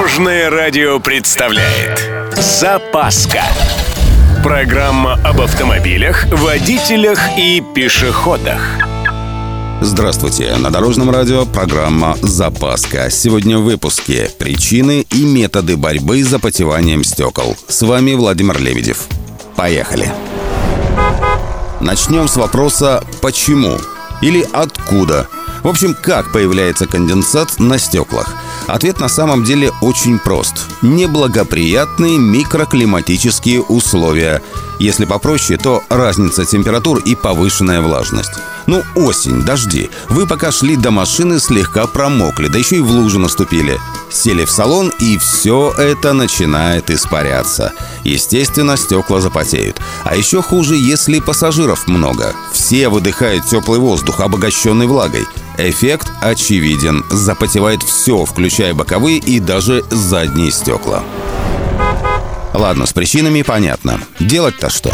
Дорожное радио представляет Запаска Программа об автомобилях, водителях и пешеходах Здравствуйте! На Дорожном радио программа «Запаска». Сегодня в выпуске «Причины и методы борьбы с запотеванием стекол». С вами Владимир Лебедев. Поехали! Начнем с вопроса «почему?» или «откуда?». В общем, как появляется конденсат на стеклах? Ответ на самом деле очень прост. Неблагоприятные микроклиматические условия. Если попроще, то разница температур и повышенная влажность. Ну, осень, дожди. Вы пока шли до машины, слегка промокли, да еще и в лужу наступили. Сели в салон, и все это начинает испаряться. Естественно, стекла запотеют. А еще хуже, если пассажиров много. Все выдыхают теплый воздух, обогащенный влагой. Эффект очевиден. Запотевает все, включая боковые и даже задние стекла. Ладно, с причинами понятно. Делать-то что?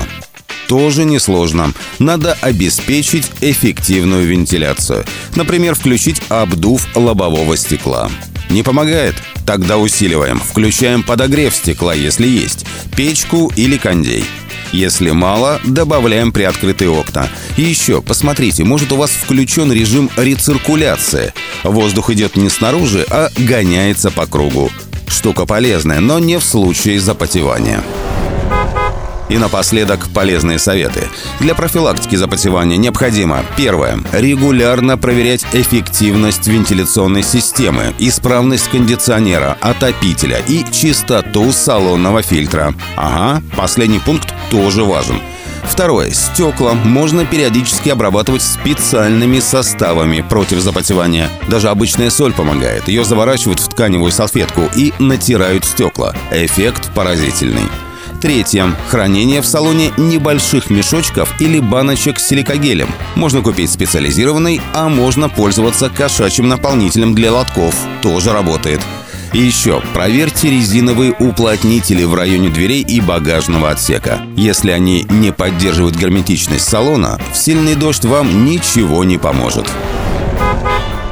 тоже несложно. Надо обеспечить эффективную вентиляцию. Например, включить обдув лобового стекла. Не помогает? Тогда усиливаем. Включаем подогрев стекла, если есть. Печку или кондей. Если мало, добавляем приоткрытые окна. И еще, посмотрите, может у вас включен режим рециркуляции. Воздух идет не снаружи, а гоняется по кругу. Штука полезная, но не в случае запотевания. И напоследок полезные советы. Для профилактики запотевания необходимо Первое. Регулярно проверять эффективность вентиляционной системы, исправность кондиционера, отопителя и чистоту салонного фильтра. Ага, последний пункт тоже важен. Второе. Стекла можно периодически обрабатывать специальными составами против запотевания. Даже обычная соль помогает. Ее заворачивают в тканевую салфетку и натирают стекла. Эффект поразительный. Третье. Хранение в салоне небольших мешочков или баночек с силикогелем. Можно купить специализированный, а можно пользоваться кошачьим наполнителем для лотков. Тоже работает. И еще, проверьте резиновые уплотнители в районе дверей и багажного отсека. Если они не поддерживают герметичность салона, в сильный дождь вам ничего не поможет.